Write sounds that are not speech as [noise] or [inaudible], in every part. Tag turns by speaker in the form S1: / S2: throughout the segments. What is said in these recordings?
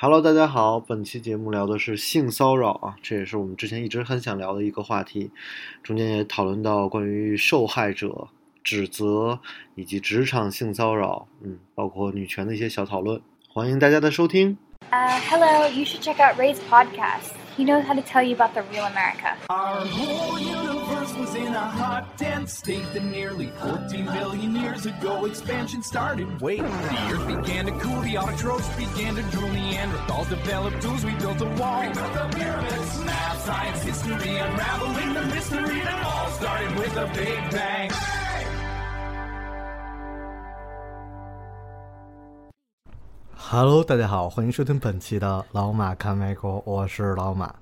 S1: Hello，大家好，本期节目聊的是性骚扰啊，这也是我们之前一直很想聊的一个话题，中间也讨论到关于受害者、指责以及职场性骚扰，嗯，包括女权的一些小讨论，欢迎大家的收听。
S2: Uh, hello, you should check out Ray's podcast. He knows how to tell you about the real America.
S3: Our whole universe was in a hot, dense state that nearly 14 billion years ago expansion started. Wait, the earth began to cool, the autotrophs began to drool, Neanderthals developed tools, we built a wall. We built the pyramids, math, science, history, unraveling the mystery that all started with a big bang.
S1: Hello，大家好，欢迎收听本期的老马看美国，我是老马。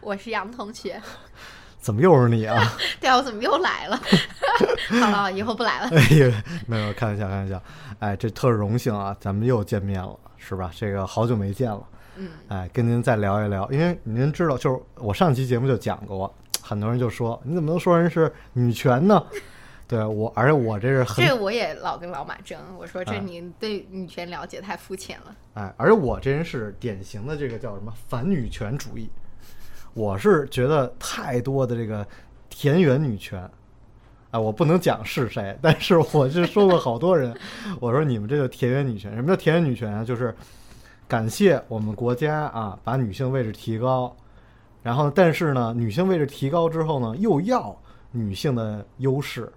S4: 我是杨同学， [laughs]
S1: 怎么又是你啊？[laughs]
S4: 对啊，我怎么又来了？[laughs] 好了，以后不来了。
S1: 哎呀，没有，开玩笑，开玩笑。哎，这特荣幸啊，咱们又见面了，是吧？这个好久没见了。
S4: 嗯，
S1: 哎，跟您再聊一聊，因为您知道，就是我上期节目就讲过，很多人就说你怎么能说人是女权呢？[laughs] 对我，而且我这是很
S4: 这个我也老跟老马争，我说这
S1: 哎
S4: 你对女权了解太肤浅了。
S1: 哎，而且我这人是典型的这个叫什么反女权主义，我是觉得太多的这个田园女权，啊，我不能讲是谁，[laughs] 但是我是说过好多人，[laughs] 我说你们这个田园女权，什么叫田园女权啊？就是感谢我们国家啊，把女性位置提高，然后但是呢，女性位置提高之后呢，又要女性的优势，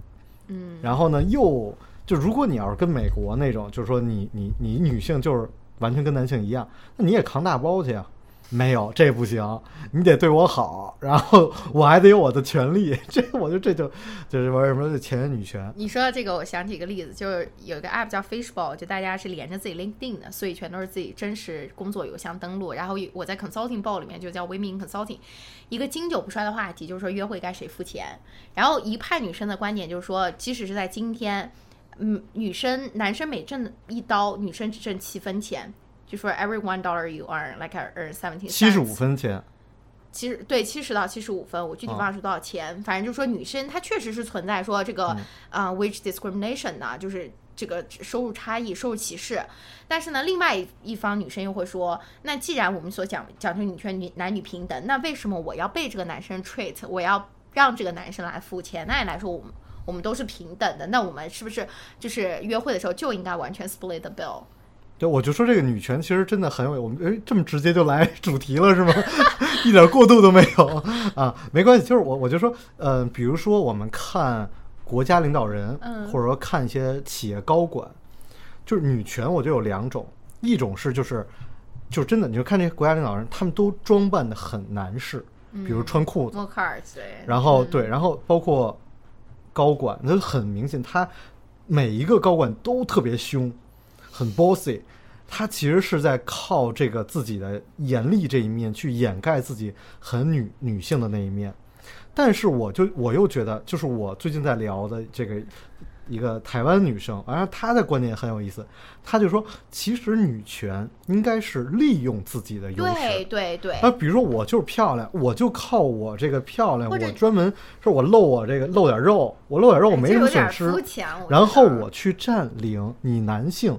S4: 嗯，
S1: 然后呢，又就如果你要是跟美国那种，就是说你你你女性就是完全跟男性一样，那你也扛大包去啊？没有，这不行，你得对我好，然后我还得有我的权利。[laughs] 这我觉得这就就是玩什么这前沿女权。
S4: 你说到这个，我想起一个例子，就是有一个 app 叫 Fishball，就大家是连着自己 LinkedIn 的，所以全都是自己真实工作邮箱登录。然后我在 Consulting Ball 里面就叫 Women in Consulting，一个经久不衰的话题就是说约会该谁付钱。然后一派女生的观点就是说，即使是在今天，嗯，女生男生每挣一刀，女生只挣七分钱。就说 every one dollar you earn like I earn seventeen
S1: 七十五分钱，
S4: 其实对七十到七十五分，我具体忘了是多少钱，反正就是说女生她确实是存在说这个啊、呃 wage discrimination 呢，就是这个收入差异、收入歧视。但是呢，另外一一方女生又会说，那既然我们所讲讲究女权、女男女平等，那为什么我要被这个男生 treat，我要让这个男生来付钱？那按来说，我们我们都是平等的，那我们是不是就是约会的时候就应该完全 split the bill？
S1: 对，我就说这个女权其实真的很有我们哎，这么直接就来 [laughs] 主题了是吗？[laughs] 一点过渡都没有啊，没关系，就是我我就说，呃，比如说我们看国家领导人，
S4: 嗯
S1: 或者说看一些企业高管，就是女权，我觉得有两种，一种是就是就真的，你就看这些国家领导人，他们都装扮的很男士，比如穿裤子，然后
S4: 嗯
S1: 对，然后包括高管，那很明显，他每一个高管都特别凶，很 bossy。他其实是在靠这个自己的严厉这一面去掩盖自己很女女性的那一面。但是我就我又觉得，就是我最近在聊的这个一个台湾女生，然后她的观点很有意思，她就说，其实女权应该是利用自己的优势。
S4: 对对对，
S1: 啊，比如说我就是漂亮，我就靠我这个漂亮，我专门说我露我这个露点肉，我露点肉我没什么损失，然后我去占领你男性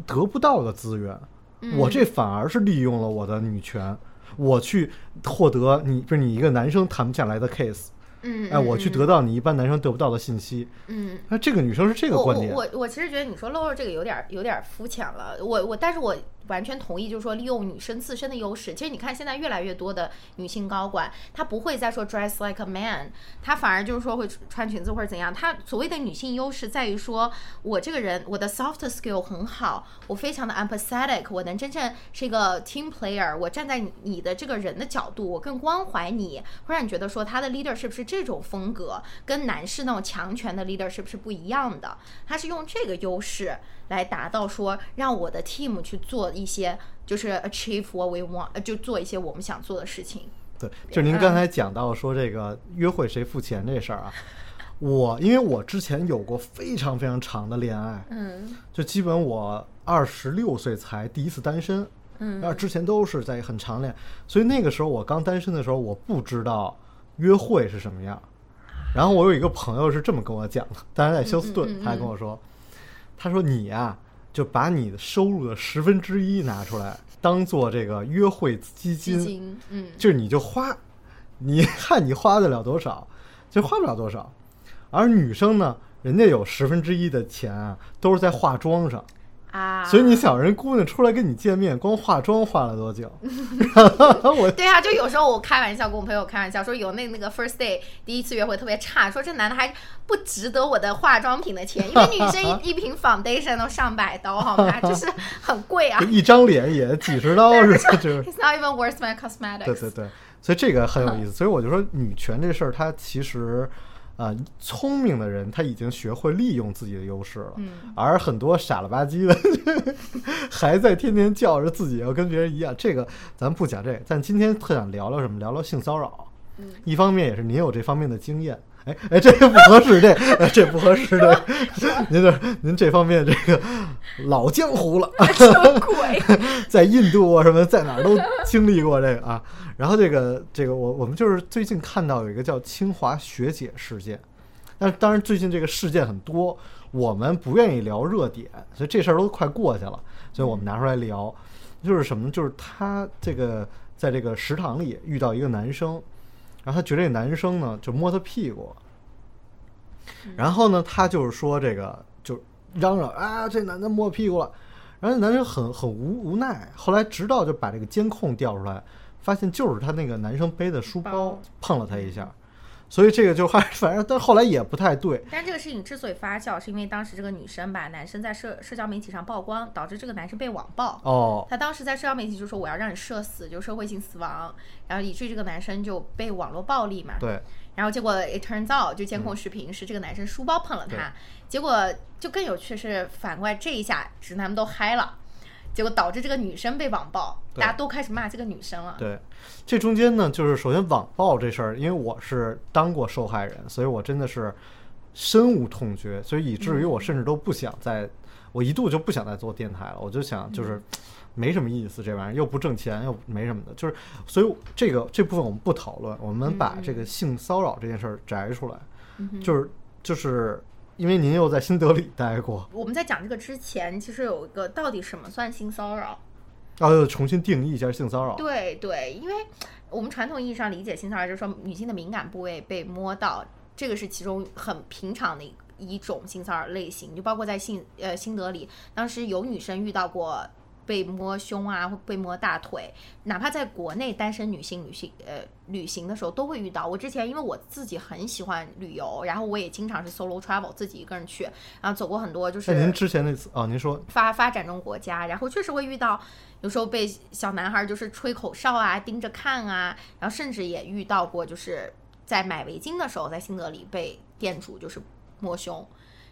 S1: 得不到的资源，
S4: 嗯。
S1: 我这反而是利用了我的女权，我去获得你不是你一个男生谈不下来的 case，
S4: 嗯，
S1: 哎，我去得到你一般男生得不到的信息，
S4: 嗯。
S1: 那这个女生是这个观点，
S4: 我我我其实觉得你说露露这个有点儿有点儿肤浅了，我我但是我完全同意，就是说利用女生自身的优势。其实你看现在越来越多的女性高管，她不会再说 dress like a man，她反而就是说会穿裙子或者怎样。她所谓的女性优势在于说我这个人我的 soft skill 很好，我非常的 empathetic，我能真正是一个 team player，我站在你的这个人的角度，我更关怀你，会让你觉得说他的 leader 是不是这种风格，跟男士那种强权的 leader 是不是不一样的？他是用这个优势来达到说，让我的 team 去做一些就是 achieve what we want，呃就做一些我们想做的事情。
S1: 对，就您刚才讲到说这个约会谁付钱这事儿啊，我因为我之前有过非常非常长的恋爱，
S4: 嗯
S1: 就基本我二十六岁才第一次单身，
S4: 嗯
S1: 然后之前都是在很长恋，所以那个时候我刚单身的时候，我不知道约会是什么样。然后我有一个朋友是这么跟我讲的，当然在休斯顿，他还跟我说，他说你呀、就把你的收入的十分之一拿出来当做这个约会基金，
S4: 基金，嗯，
S1: 就是你就花，你看你花得了多少，就花不了多少。而女生呢，人家有十分之一的钱啊，都是在化妆上。
S4: 啊，
S1: 所以你想，人姑娘出来跟你见面，光化妆化了多久？[laughs] 我
S4: 对啊，就有时候我开玩笑跟我朋友开玩笑说，有那那个 first day 第一次约会特别差，说这男的还不值得我的化妆品的钱，因为女生 [laughs] 一一瓶 foundation 都上百刀，好吗？就是很贵啊
S1: 就。[laughs] 一张脸也几十刀是吧？就是
S4: It's not even worth my cosmetics。
S1: 对对对，所以这个很有意思。所以我就说，女权这事儿，它其实。啊、聪明的人他已经学会利用自己的优势了，
S4: 嗯
S1: 而很多傻了吧唧的 [laughs] 还在天天叫着自己要跟别人一样。这个咱不讲这个，但今天特想聊聊什么？聊聊性骚扰。
S4: 嗯
S1: 一方面也是您有这方面的经验，哎哎，这个不合适，这哎这不合适这，您这您这方面这个老江湖了，
S4: 什么鬼？
S1: 在印度啊什么，在哪儿都经历过这个啊。然后这个这个我我们就是最近看到有一个叫清华学姐事件，但是当然最近这个事件很多，我们不愿意聊热点，所以这事儿都快过去了，所以我们拿出来聊，就是什么呢？就是他这个在这个食堂里遇到一个男生，然后他觉得这男生呢就摸他屁股，然后呢他就是说这个就嚷嚷啊这男的摸屁股了，然后那男生很很无无奈，后来直到就把这个监控调出来，发现就是他那个男生背的书包
S4: 包
S1: 碰了他一下，所以这个就还反正但后来也不太对，
S4: 但这个事情之所以发酵，是因为当时这个女生把男生在社社交媒体上曝光，导致这个男生被网暴。
S1: 哦，
S4: 他当时在社交媒体就说我要让你社死，就社会性死亡，然后以至于这个男生就被网络暴力嘛。
S1: 对，
S4: 然后结果 it turns out 就监控视频是这个男生书包碰了他，结果就更有趣是反过来这一下直男们都嗨了，结果导致这个女生被网暴，大家都开始骂这个女生了。
S1: 对，这中间呢，就是首先网暴这事儿，因为我是当过受害人，所以我真的是深恶痛绝，所以以至于我甚至都不想再，我一度就不想再做电台了，我就想就是没什么意思，这玩意儿又不挣钱，又没什么的，就是所以这个这部分我们不讨论，我们把这个性骚扰这件事儿摘出来，就是就是因为您又在新德里待过，
S4: 我们在讲这个之前，其实有一个到底什么算性骚扰？
S1: 然后又重新定义一下性骚扰，
S4: 对对，因为我们传统意义上理解性骚扰，就是说女性的敏感部位被摸到，这个是其中很平常的一一种性骚扰类型，就包括在性呃新德里，当时有女生遇到过。被摸胸啊，或被摸大腿，哪怕在国内单身女性旅行呃旅行的时候都会遇到。我之前因为我自己很喜欢旅游，然后我也经常是 solo travel 自己一个人去，然后走过很多就是
S1: 那您之前那次啊，您说
S4: 发发展中国家，然后确实会遇到，有时候被小男孩就是吹口哨啊、盯着看啊，然后甚至也遇到过，就是在买围巾的时候，在新德里被店主就是摸胸，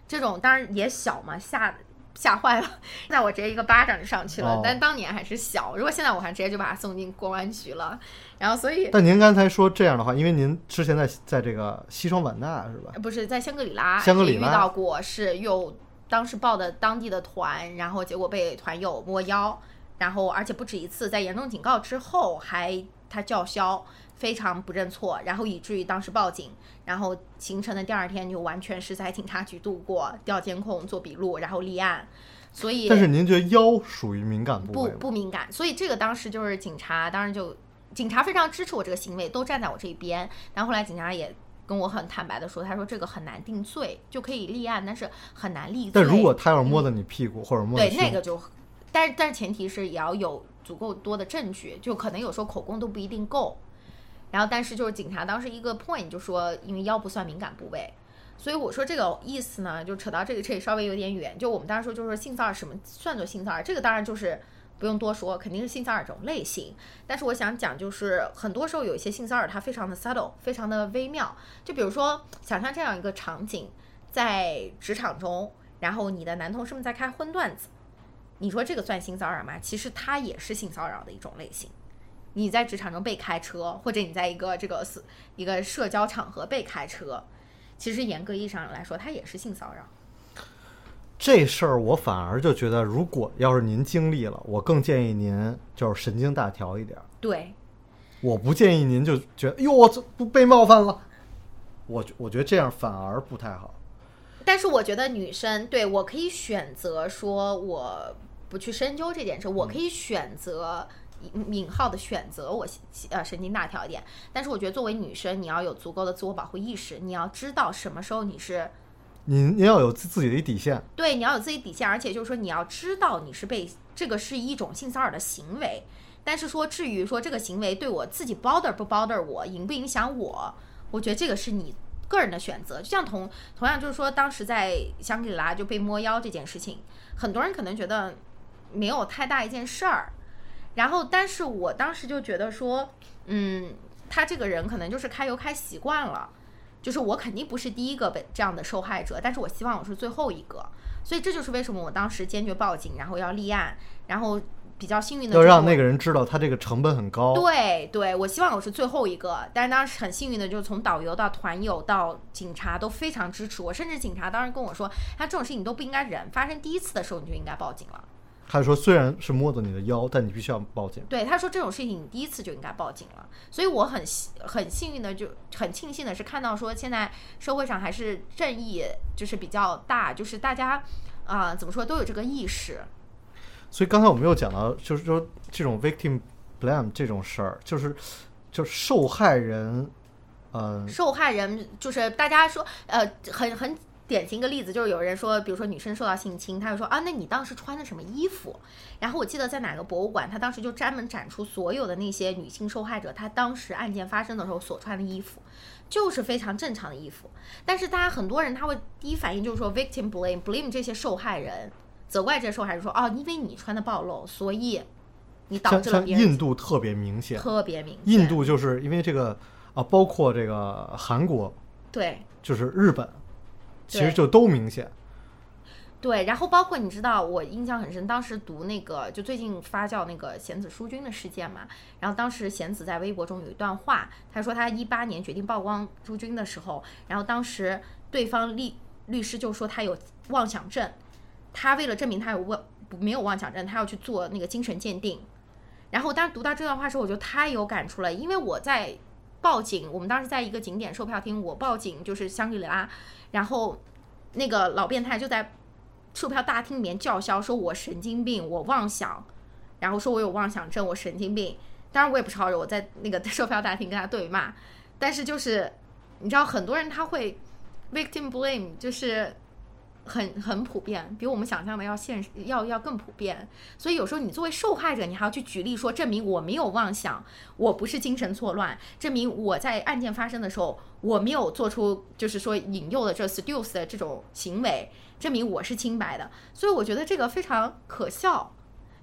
S4: 这种当然也小嘛，吓吓坏了，那我直接一个巴掌就上去了。
S1: 哦
S4: 但当年还是小，如果现在我还直接就把他送进公安局了，然后所以。
S1: 但您刚才说这样的话，因为您之前在在这个西双版纳是吧？
S4: 不是在香格里拉，
S1: 香格里拉
S4: 遇到过，是有当时报的当地的团，然后结果被团友摸腰，然后而且不止一次，在严重警告之后还他叫嚣，非常不认错，然后以至于当时报警，然后行程的第二天就完全是在警察局度过，调监控、做笔录，然后立案，所以
S1: 但是您觉得腰属于敏感部位不？
S4: 不敏感，所以这个当时就是警察，当时就警察非常支持我这个行为，都站在我这一边。然后后来警察也跟我很坦白的说，他说这个很难定罪，就可以立案，但是很难立罪。
S1: 但如果他要是摸到你屁股、或者摸
S4: 对，那个就，但是但是前提是也要有足够多的证据，就可能有时候口供都不一定够。然后但是就是警察当时一个 point 就说，因为腰不算敏感部位。所以我说这个意思呢，就扯到这个，这里稍微有点远。就我们当时说，就是性骚扰什么算作性骚扰？这个当然就是不用多说，肯定是性骚扰这种类型。但是我想讲，就是很多时候有一些性骚扰它非常的 subtle，非常的微妙。就比如说，想象这样一个场景，在职场中，然后你的男同事们在开荤段子，你说这个算性骚扰吗？其实它也是性骚扰的一种类型。你在职场中被开车，或者你在一个这个是一个社交场合被开车，其实严格意义上来说，它也是性骚扰。
S1: 这事儿我反而就觉得，如果要是您经历了，我更建议您就是神经大条一点儿。
S4: 对，
S1: 我不建议您就觉得，哟，我这不被冒犯了。我觉我觉得这样反而不太好。
S4: 但是我觉得女生对我可以选择说我不去深究这件事，我可以选择。引号的选择，我呃神经大条一点，但是我觉得作为女生，你要有足够的自我保护意识，你要知道什么时候你是
S1: 你你要有自自己的一底线，
S4: 对，你要有自己底线，而且就是说你要知道你是被这个是一种性骚扰的行为，但是说至于说这个行为对我自己 bother 不 bother 我，影不影响我，我觉得这个是你个人的选择。就像同同样就是说，当时在香格里拉就被摸腰这件事情，很多人可能觉得没有太大一件事儿。然后，但是我当时就觉得说，嗯，他这个人可能就是开油开习惯了，就是我肯定不是第一个被这样的受害者，但是我希望我是最后一个，所以这就是为什么我当时坚决报警，然后要立案，然后比较幸运的
S1: 要让那个人知道他这个成本很高。
S4: 对对，我希望我是最后一个，但是当时很幸运的就是从导游到团友到警察都非常支持我，甚至警察当时跟我说，他这种事情都不应该忍，发生第一次的时候你就应该报警了。
S1: 他说：“虽然是摸着你的腰，但你必须要报警。”
S4: 对，他说这种事情你第一次就应该报警了。所以我很很幸运的，就很庆幸的是看到说现在社会上还是正义就是比较大，就是大家啊怎么说都有这个意识。
S1: 所以刚才我们又讲到，就是说这种 victim blame 这种事儿，就是就是受害人，呃，
S4: 受害人就是大家说呃很很。典型一个例子就是有人说，比如说女生受到性侵，他就说啊，那你当时穿的什么衣服？然后我记得在哪个博物馆，他当时就专门展出所有的那些女性受害者，她当时案件发生的时候所穿的衣服，就是非常正常的衣服。但是大家很多人他会第一反应就是说 victim blame blame 这些受害人，责怪这些受害人说哦，因为你穿的暴露，所以你导致了别
S1: 人。印度特别明显，
S4: 特别明显。
S1: 印度就是因为这个啊，包括这个韩国，
S4: 对，
S1: 就是日本。其实就都明显，
S4: 对。然后包括你知道，我印象很深，当时读那个就最近发酵那个贤子淑君的事件嘛。然后当时贤子在微博中有一段话，他说他一八年决定曝光朱军的时候，然后当时对方律律师就说他有妄想症，他为了证明他有妄没有妄想症，他要去做那个精神鉴定。然后当时读到这段话的时候，我就太有感触了，因为我在报警，我们当时在一个景点售票厅，我报警就是香格里拉。然后，那个老变态就在售票大厅里面叫嚣，说我神经病，我妄想，然后说我有妄想症，我神经病。当然我也不是好人，我在那个售票大厅跟他对骂。但是就是你知道，很多人他会 victim blame，就是。很很普遍，比我们想象的要现实，要要更普遍。所以有时候你作为受害者，你还要去举例说，证明我没有妄想，我不是精神错乱，证明我在案件发生的时候，我没有做出就是说引诱的这 seduce 的这种行为，证明我是清白的。所以我觉得这个非常可笑，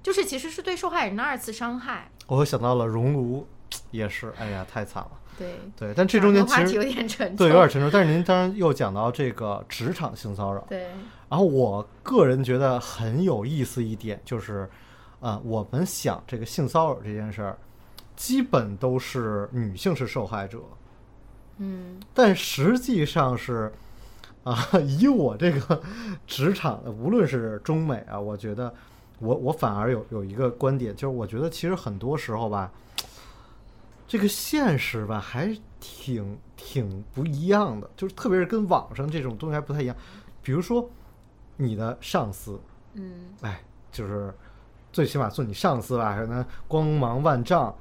S4: 就是其实是对受害人的二次伤害。
S1: 我想到了熔炉，[tsk] 也是，哎呀，太惨了。
S4: 对
S1: 对，但这中间其实
S4: 有点沉重，
S1: 对，有点沉重。但是您当然又讲到这个职场性骚扰，
S4: 对。
S1: 然后我个人觉得很有意思一点就是，啊，我们想这个性骚扰这件事儿，基本都是女性是受害者，
S4: 嗯。
S1: 但实际上是，[laughs] 啊，以我这个职场，无论是中美啊，我觉得我我反而有有一个观点，就是我觉得其实很多时候吧。这个现实吧，还挺挺不一样的，就是特别是跟网上这种东西还不太一样。比如说，你的上司，
S4: 嗯，
S1: 哎，就是最起码做你上司吧，还能光芒万丈，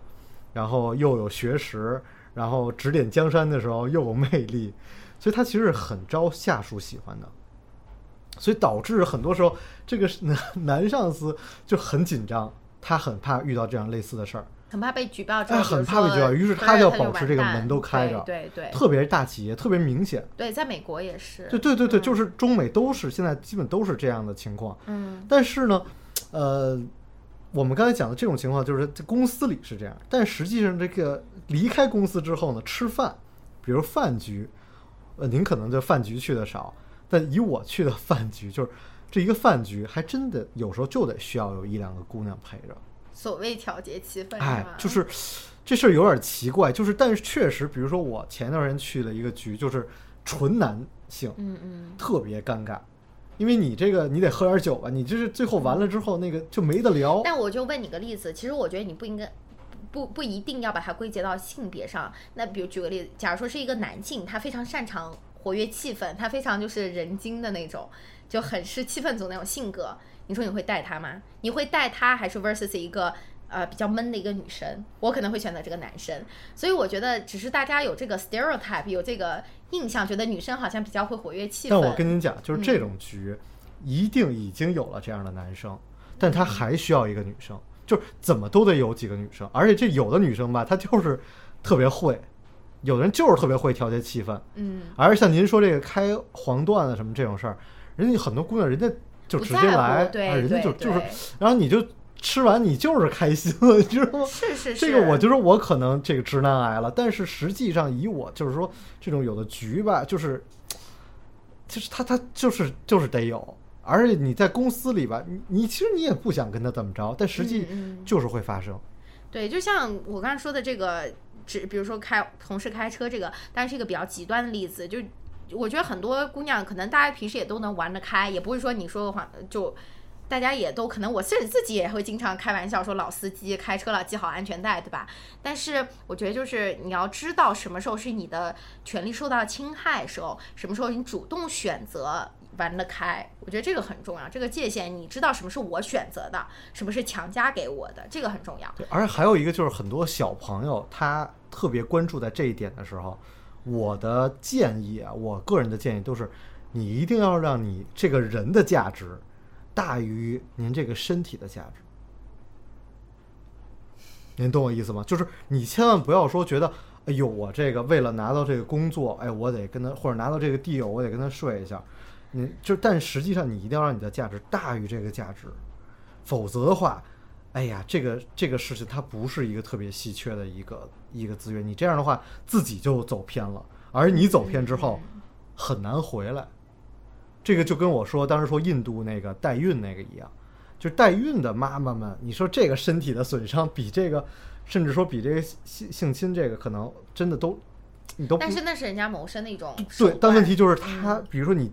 S1: 然后又有学识，然后指点江山的时候又有魅力，所以他其实很招下属喜欢的。所以导致很多时候，这个男 [laughs] 男上司就很紧张，他很怕遇到这样类似的事儿。
S4: 很怕被举报，
S1: 哎，很怕被举报，于是他就要保持这个门都开着，
S4: 对对，
S1: 特别是大企业特别明显，
S4: 对，在美国也是，
S1: 对对对对，就是中美都是现在基本都是这样的情况，
S4: 嗯，
S1: 但是呢，呃，我们刚才讲的这种情况就是在公司里是这样，但实际上这个离开公司之后呢，吃饭，比如饭局，呃，您可能就饭局去的少，但以我去的 [laughs] 饭局，就是这一个饭局还真的有时候就得需要有一两个姑娘陪着。
S4: 所谓调节气氛，
S1: 哎，就是这事儿有点奇怪，就是但是确实，比如说我前段时间去了一个局，就是纯男性，
S4: 嗯嗯，
S1: 特别尴尬，因为你这个你得喝点酒吧，你就是最后完了之后那个就没得聊。
S4: 但我就问你个例子，其实我觉得你不应该，不不一定要把它归结到性别上。那比如举个例子，假如说是一个男性，他非常擅长活跃气氛，他非常就是人精的那种，就很是气氛组那种性格。你说你会带他吗？你会带他还是 versus 一个呃比较闷的一个女生？我可能会选择这个男生。所以我觉得只是大家有这个 stereotype，有这个印象，觉得女生好像比较会活跃气氛。
S1: 但我跟您讲，就是这种局，一定已经有了这样的男生，但他还需要一个女生，就是怎么都得有几个女生，而且这有的女生吧，她就是特别会，有的人就是特别会调节气氛，
S4: 嗯，
S1: 而像您说这个开黄段子什么这种事儿，人家很多姑娘人家就直接来，
S4: 对
S1: 啊人家就就是，然后你就吃完你就是开心了，你知道吗？
S4: 是是是，
S1: 这个我就说我可能这个直男癌了，但是实际上以我就是说这种有的局吧，就是就是他他就是就是得有，而且你在公司里吧，你你其实你也不想跟他怎么着，但实际就是会发生。
S4: 对，就像我刚才说的这个，只比如说开同事开车这个，但是一个比较极端的例子。就我觉得很多姑娘可能大家平时也都能玩得开，也不会说你说的话就。大家也都可能，我甚至自己也会经常开玩笑说老司机开车了系好安全带，对吧？但是我觉得就是你要知道什么时候是你的权利受到侵害时候，什么时候你主动选择玩得开，我觉得这个很重要。这个界限你知道什么是我选择的，什么是强加给我的，这个很重要。
S1: 对，而且还有一个就是很多小朋友他特别关注在这一点的时候，我的建议啊，我个人的建议都是，你一定要让你这个人的价值大于您这个身体的价值。您懂我意思吗？就是你千万不要说觉得，哎呦，我这个为了拿到这个工作，哎，我得跟他或者拿到这个地，我得跟他睡一下。你就，但实际上你一定要让你的价值大于这个价值，否则的话，哎呀，这个这个事情它不是一个特别稀缺的一个一个资源，你这样的话自己就走偏了，而你走偏之后很难回来。这个就跟我说当时说印度那个代孕那个一样，就代孕的妈妈们，你说这个身体的损伤比这个，甚至说比这个性性侵这个可能真的都你都
S4: 但是那是人家谋生的一种
S1: 对，但问题就是他，比如说你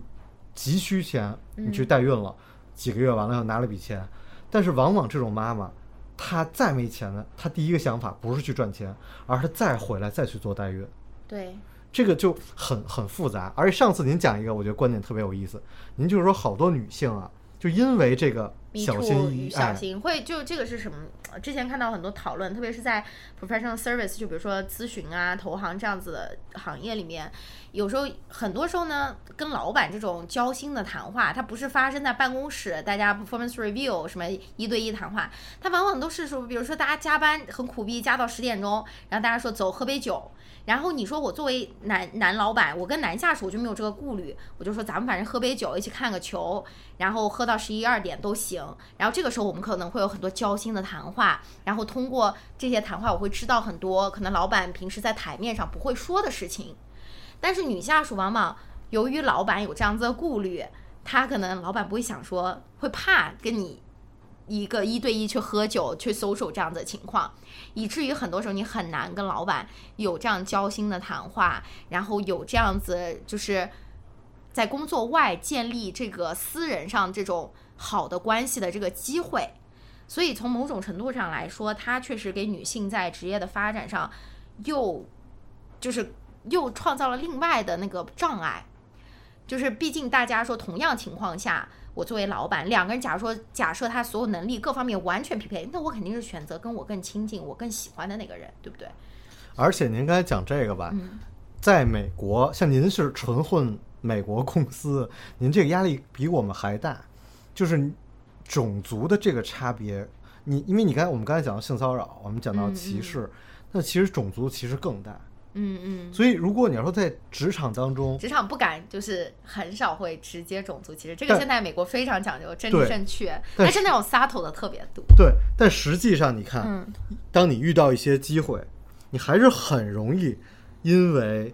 S1: 急需钱，你去代孕了，几个月完了又拿了笔钱，但是往往这种妈妈，她再没钱了，她第一个想法不是去赚钱，而是再回来再去做代孕，
S4: 对，
S1: 这个就很很复杂。而且上次您讲一个，我觉得观点特别有意思，您就是说好多女性啊，就因为这个
S4: Me
S1: 小
S4: too 小
S1: 哎，
S4: 心会就这个是什么？呃之前看到很多讨论，特别是在 professional service，就比如说咨询啊、投行这样子的行业里面，有时候很多时候呢，跟老板这种交心的谈话，它不是发生在办公室，大家 performance review 什么一对一谈话，它往往都是说，比如说大家加班很苦逼，加到十点钟，然后大家说走喝杯酒。然后你说我作为男男老板，我跟男下属我就没有这个顾虑，我就说咱们反正喝杯酒，一起看个球，然后喝到十一二点都行。然后这个时候我们可能会有很多交心的谈话，然后通过这些谈话，我会知道很多可能老板平时在台面上不会说的事情。但是女下属往往由于老板有这样子的顾虑，他可能老板不会想说，会怕跟你一个一对一去喝酒去 social 这样子的情况，以至于很多时候你很难跟老板有这样交心的谈话，然后有这样子就是在工作外建立这个私人上这种好的关系的这个机会。所以从某种程度上来说，它确实给女性在职业的发展上又就是又创造了另外的那个障碍。就是毕竟大家说同样情况下，我作为老板，两个人假如说假设他所有能力各方面完全匹配，那我肯定是选择跟我更亲近、我更喜欢的那个人，对不对？
S1: 而且您刚才讲这个吧，
S4: 嗯
S1: 在美国，像您是纯混美国公司，您这个压力比我们还大，就是种族的这个差别。你因为你刚才我们刚才讲到性骚扰，我们讲到
S4: 嗯
S1: 歧视，那其实种族歧视更大。
S4: 嗯嗯。
S1: 所以如果你要说在职场当中，
S4: 职场不敢，就是很少会直接种族歧视。这个现在美国非常讲究政治正确，
S1: 但
S4: 但是那种 subtle 的特别多。
S1: 对，但实际上你看，
S4: 嗯
S1: 当你遇到一些机会，你还是很容易因为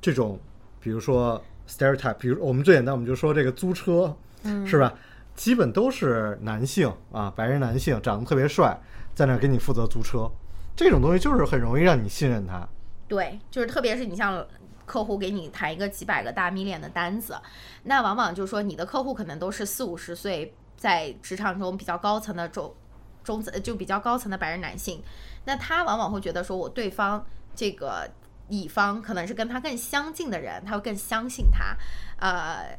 S1: 这种，比如说 stereotype，比如我们最简单，我们就说这个租车，
S4: 嗯
S1: 是吧？基本都是男性啊，白人男性，长得特别帅，在那给你负责租车，这种东西就是很容易让你信任他。
S4: 对，就是特别是你像客户给你谈一个几百个大 million 的单子，那往往就是说你的客户可能都是四五十岁，在职场中比较高层的中中层就比较高层的白人男性，那他往往会觉得说我对方这个乙方可能是跟他更相近的人，他会更相信他，呃，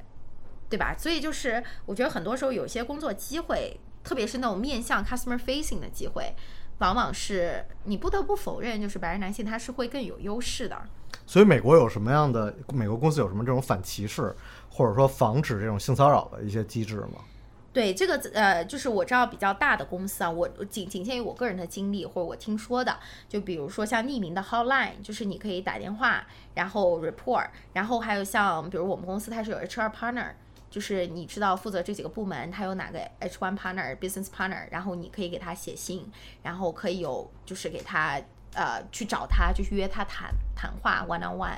S4: 对吧？所以就是我觉得很多时候有些工作机会，特别是那种面向 customer facing 的机会，往往是你不得不否认，就是白人男性他是会更有优势的。
S1: 所以美国有什么样的美国公司有什么这种反歧视或者说防止这种性骚扰的一些机制吗？
S4: 对这个呃，就是我知道比较大的公司啊，我仅仅限于我个人的经历或者我听说的，就比如说像匿名的 hotline，就是你可以打电话，然后 report，然后还有像比如我们公司它是有 HR partner，就是你知道负责这几个部门，他有哪个 H1 partner、business partner，然后你可以给他写信，然后可以有就是给他呃去找他，就是约他谈谈话 one on one，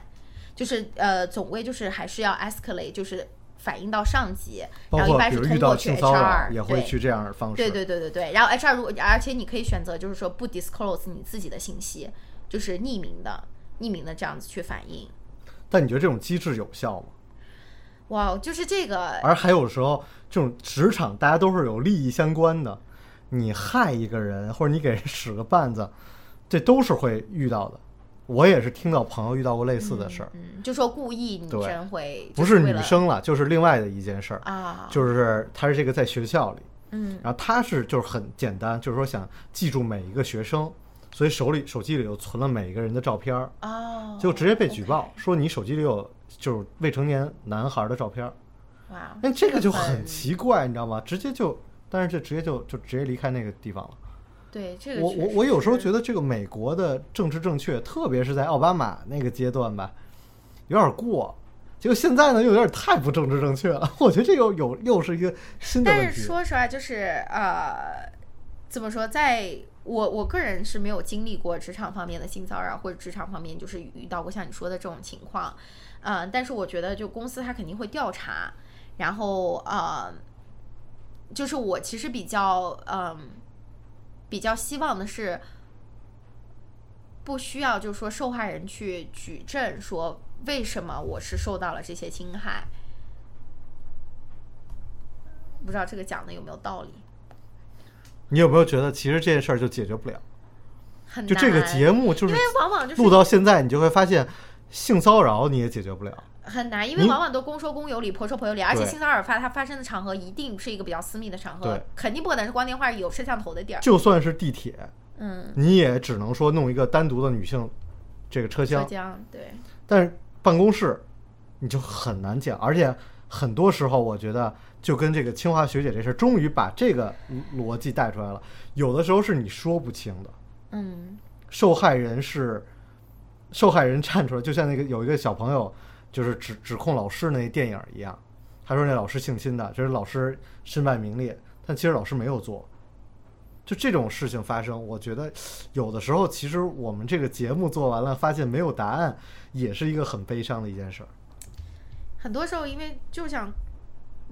S4: 就是呃总归就是还是要 escalate，就是。反映到上级，然后一般是通过去 HR，
S1: 也会去这样的方式。
S4: 对对对对对，然后 HR 如果而且你可以选择就是说不 disclose 你自己的信息，就是匿名的匿名的这样子去反映。
S1: 但你觉得这种机制有效吗？
S4: 哇，就是这个
S1: 而还有时候，这种职场大家都是有利益相关的，你害一个人或者你给人使个绊子，这都是会遇到的。我也是听到朋友遇到过类似的事儿，
S4: 嗯，就说故意女
S1: 对
S4: 生会
S1: 不
S4: 是
S1: 女生了，就是另外的一件事儿，
S4: 啊，
S1: 就是他是这个在学校里，
S4: 嗯
S1: 然后他是就是很简单，就是说想记住每一个学生，所以手里手机里又存了每一个人的照片儿，
S4: 哦，
S1: 就直接被举报说你手机里有就是未成年男孩的照片儿，
S4: 哇，
S1: 那这个就
S4: 很
S1: 很奇怪，你知道吗？直接就，但是就直接就就直接离开那个地方了。
S4: 对这个
S1: 我我我有时候觉得这个美国的政治正确，特别是在奥巴马那个阶段吧，有点过。结果现在呢，又有点太不政治正确了。[laughs] 我觉得这又有又是一个新的问题。
S4: 但是说实话，就是呃，怎么说，在我我个人是没有经历过职场方面的性骚扰，或者职场方面就是遇到过像你说的这种情况，呃，但是我觉得就公司他肯定会调查，然后呃，就是我其实比较嗯、比较希望的是。不需要，就是说受害人去举证说为什么我是受到了这些侵害，不知道这个讲的有没有道理？
S1: 你有没有觉得，其实这件事儿就解决不了？
S4: 很难。
S1: 就这个节目，就是
S4: 因为往往就是
S1: 录到现在，你就会发现，性骚扰你也解决不了。
S4: 很难，因为往往都公说公有理，婆说婆有理，而且性骚扰发它发生的场合一定是一个比较私密的场合
S1: 对，
S4: 肯定不可能是光电话有摄像头的地儿。
S1: 就算是地铁，
S4: 嗯，
S1: 你也只能说弄一个单独的女性这个车
S4: 浙
S1: 厢，
S4: 对，
S1: 但是办公室你就很难讲，而且很多时候我觉得就跟这个清华学姐这事儿，终于把这个逻辑带出来了。有的时候是你说不清的，
S4: 嗯
S1: 受害人是受害人站出来，就像那个有一个小朋友就是指指控老师那电影一样，他说那老师性侵的，这是老师身败名裂，但其实老师没有做。就这种事情发生，我觉得有的时候其实我们这个节目做完了，发现没有答案，也是一个很悲伤的一件事儿。
S4: 很多时候因为就想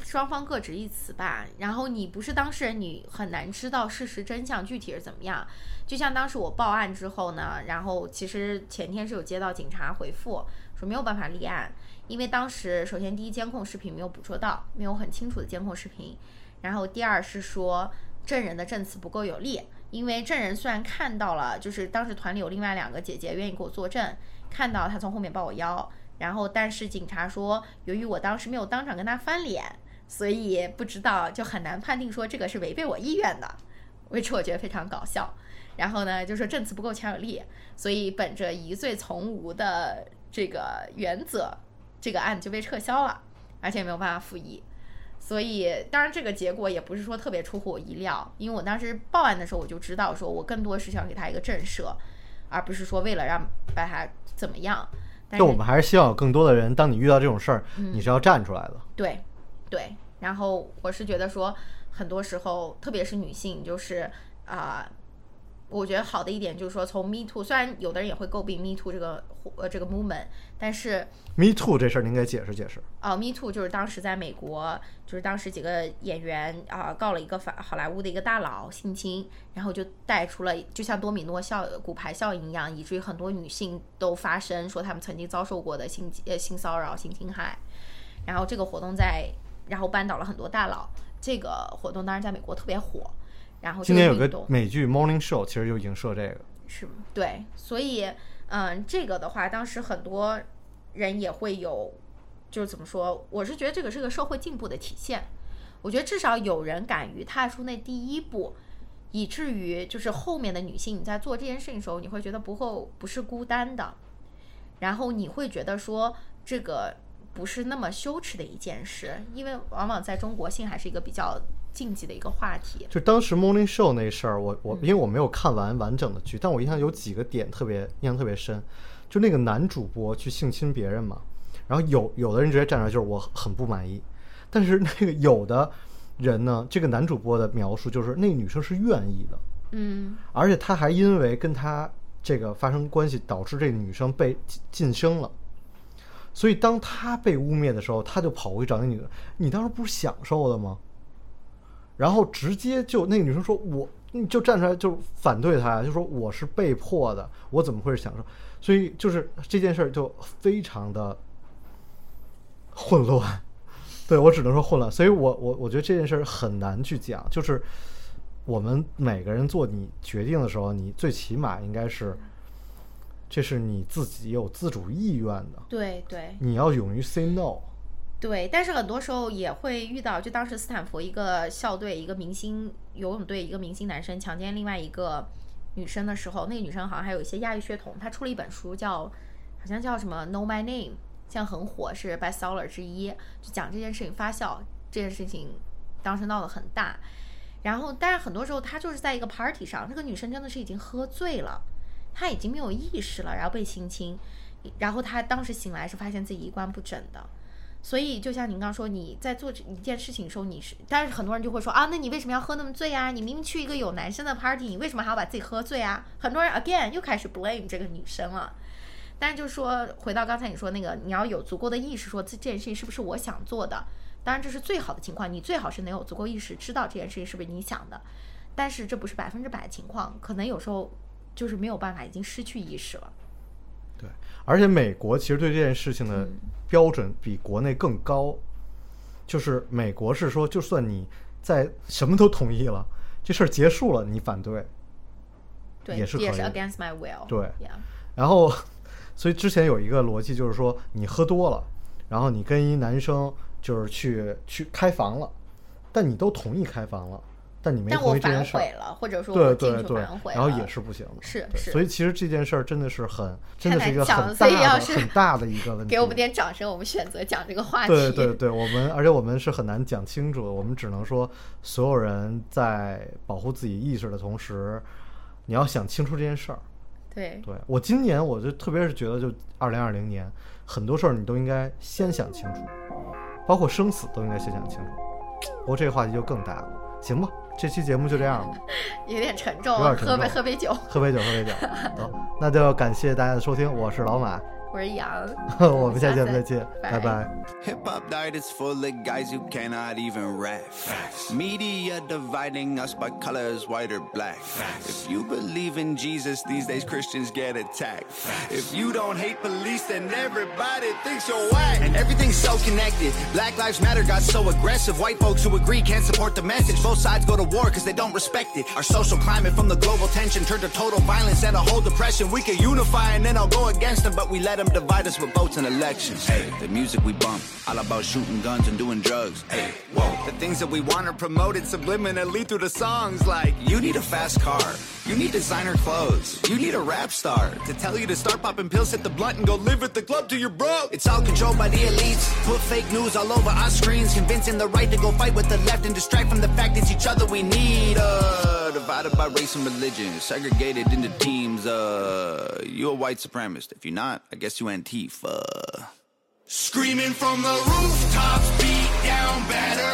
S4: 双方各执一词吧，然后你不是当事人，你很难知道事实真相具体是怎么样。就像当时我报案之后呢，然后其实前天是有接到警察回复说没有办法立案，因为当时首先第一监控视频没有捕捉到，没有很清楚的监控视频，然后第二是说证人的证词不够有力，因为证人虽然看到了，就是当时团里有另外两个姐姐愿意给我作证，看到他从后面抱我腰，然后但是警察说，由于我当时没有当场跟他翻脸，所以不知道就很难判定说这个是违背我意愿的，which 我觉得非常搞笑。然后呢，就说证词不够强有力，所以本着疑罪从无的这个原则，这个案就被撤销了，而且没有办法复议。所以，当然这个结果也不是说特别出乎我意料，因为我当时报案的时候我就知道，说我更多是想给他一个震慑，而不是说为了让把他怎么样。但
S1: 我们还是希望有更多的人，当你遇到这种事儿，
S4: 嗯
S1: 你是要站出来的。
S4: 对，对。然后我是觉得说，很多时候，特别是女性，就是啊、我觉得好的一点就是说，从 Me Too，虽然有的人也会诟病 Me Too 这个呃这个 movement，但是
S1: Me Too 这事儿，您给解释解释。
S4: 哦、m e Too 就是当时在美国，就是当时几个演员啊、告了一个法好莱坞的一个大佬性侵，然后就带出了就像多米诺效骨牌效应一样，以至于很多女性都发声说她们曾经遭受过的性呃性骚扰、性侵害。然后这个活动在，然后扳倒了很多大佬。这个活动当然在美国特别火。然后
S1: 今年有个美剧《Morning Show》，其实就影射这个。
S4: 是对，所以嗯，这个的话，当时很多人也会有，就是怎么说？我是觉得这个是个社会进步的体现。我觉得至少有人敢于踏出那第一步，以至于就是后面的女性你在做这件事情的时候，你会觉得不后不是孤单的，然后你会觉得说这个不是那么羞耻的一件事，因为往往在中国性还是一个比较禁忌的一个话题。
S1: 就当时 Morning Show 那事儿，我
S4: 嗯
S1: 我因为我没有看完完整的剧，但我印象有几个点特别印象特别深，就那个男主播去性侵别人嘛，然后有有的人直接站出来就是我很不满意，但是那个有的人呢，这个男主播的描述就是那个女生是愿意的，
S4: 嗯
S1: 而且他还因为跟他这个发生关系，导致这个女生被晋晋升了。所以当他被污蔑的时候，他就跑过去找那女的，你当时不是享受的吗？然后直接就那个女生说：“我，你就站出来就反对他，就说我是被迫的，我怎么会是享受？”所以就是这件事就非常的混乱，[laughs] 对我只能说混乱。所以我我我觉得这件事很难去讲，就是我们每个人做你决定的时候，你最起码应该是，这是你自己有自主意愿的，
S4: 对对
S1: 你要勇于 say no。
S4: 对，但是很多时候也会遇到，就当时斯坦福一个校队一个明星游泳队一个明星男生强奸另外一个女生的时候，那个女生好像还有一些亚裔血统，她出了一本书叫好像叫什么《Know My Name》，现在很火，是 bestseller 之一，就讲这件事情发酵，这件事情当时闹得很大。然后，但是很多时候她就是在一个 party 上，那个女生真的是已经喝醉了，他已经没有意识了，然后被性侵，然后他当时醒来是发现自己衣冠不整的。所以，就像您刚说，你在做一件事情的时候，你是，但是很多人就会说啊，那你为什么要喝那么醉啊？你明明去一个有男生的 party，你为什么还要把自己喝醉啊？很多人 again 又开始 blame 这个女生了。但是就是说回到刚才你说那个，你要有足够的意识，说这这件事情是不是我想做的？当然这是最好的情况，你最好是能有足够意识，知道这件事情是不是你想的。但是这不是百分之百的情况，可能有时候就是没有办法，已经失去意识了。
S1: 对，而且美国其实对这件事情的标准比国内更高，就是美国是说，就算你在什么都同意了，这事儿结束了，你反对，
S4: 对，
S1: 也是也是
S4: against my will。
S1: 对然后，所以之前有一个逻辑就是说，你喝多了，然后你跟一男生就是去去开房了，但你都同意开房了，但你没
S4: 但我反
S1: 同意这件事。
S4: 了，或者说
S1: 对对对，然后也是不行的，
S4: 是是
S1: 所以其实这件事儿真的是很，真的是一个很大的、很大的一个问题。
S4: 给我们点掌声，我们选择讲这个话题。
S1: 对对对，我们而且我们是很难讲清楚的，我们只能说所有人在保护自己意识的同时，你要想清楚这件事儿。
S4: 对
S1: 对我今年我就特别是觉得，就二零二零年很多事儿你都应该先想清楚，包括生死都应该先想清楚。不过这个话题就更大了，行吧？这期节目就这样吧，[laughs]
S4: 有点沉重，
S1: 有点沉
S4: 喝杯喝杯酒。
S1: 喝杯酒，喝杯酒。好，那就感谢大家的收听，我是老马，
S4: 我是杨，
S1: 我们下期节目再
S4: 次
S1: 见，
S4: 拜
S1: 拜拜
S3: Hip [laughs] hop diet is full of guys who cannot even rap. Media dividing us by colors, white or black. If you believe in Jesus, these days Christians get attacked. If you don't hate police, then everybody thinks you're whack. And everything's so connected. Black Lives Matter got so aggressive. White folks who agree can't support the message. Both sides go to war because they don't respect it. Our social climate from the global tension turned to total violence and a whole depression. We could unify and then I'll go against them, but we let them divide us with votes and elections. Hey, the music we bump, all about shooting guns and doing drugs. Hey, whoa. The things that we want are promoted subliminally through the songs like, you need a fast car. You need designer clothes. You need a rap star to tell you to start popping pills, hit the blunt, and go live at the club till you're broke. It's all controlled by the elites. Put fake news all over our screens, convincing the right to go fight with the left and distract from the fact it's each other we need. Uh, divided by race and religion, segregated into teams. Uh, you a white supremacist. If you're not, I guess you Antifa. Screaming from the rooftops, beat down better.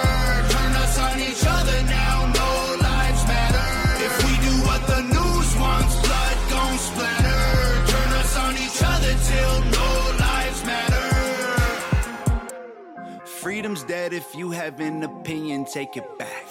S3: Turn us on each other now, no lives matter. If we do what the news wants, blood gon' splatter. Turn us on each other till no lives matter. Freedom's dead if you have an opinion, take it back.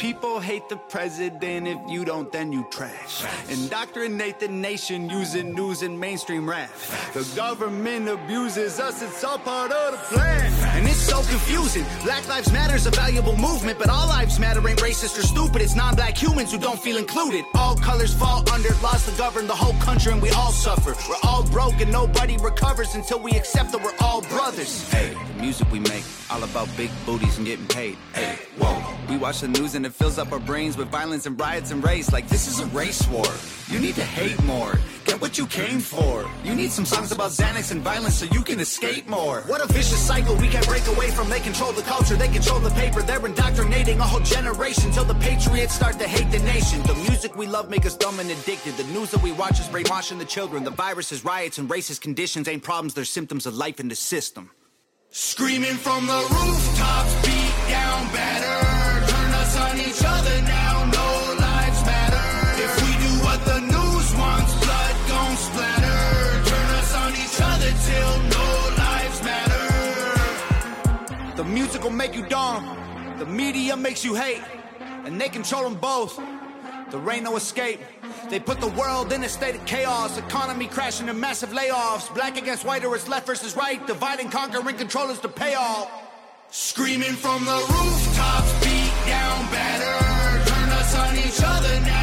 S3: People hate the president, if you don't, then you trash. Indoctrinate the nation using news and mainstream rap. The government abuses us, it's all part of the plan. And it's so confusing. Black Lives Matter is a valuable movement, but all lives matter ain't racist or stupid. It's non black humans who don't feel included. All colors fall under laws to govern the whole country, and we all suffer. We're all broke, and nobody recovers until we accept that we're all brothers. Hey, the music we make, all about big booties and getting paid. Hey, whoa. We watch the news and it fills up our brains with violence and riots and race. Like this is a race war. You need to hate more. Get what you came for. You need some songs about Xanax and violence so you can escape more. What a vicious cycle we can't break away from. They control the culture, they control the paper. They're indoctrinating a whole generation till the patriots start to hate the nation. The music we love make us dumb and addicted. The news that we watch is brainwashing the children. The viruses, riots, and racist conditions ain't problems, they're symptoms of life in the system. Screaming from the rooftops, beat down better. Turn us on each other now, The music will make you dumb, the media makes you hate, and they control them both. There ain't no escape. They put the world in a state of chaos, economy crashing and massive layoffs. Black against white or it's left versus right. Divide and conquer and control is the payoff. Screaming from the rooftops, beat down better. Turn us on each other now,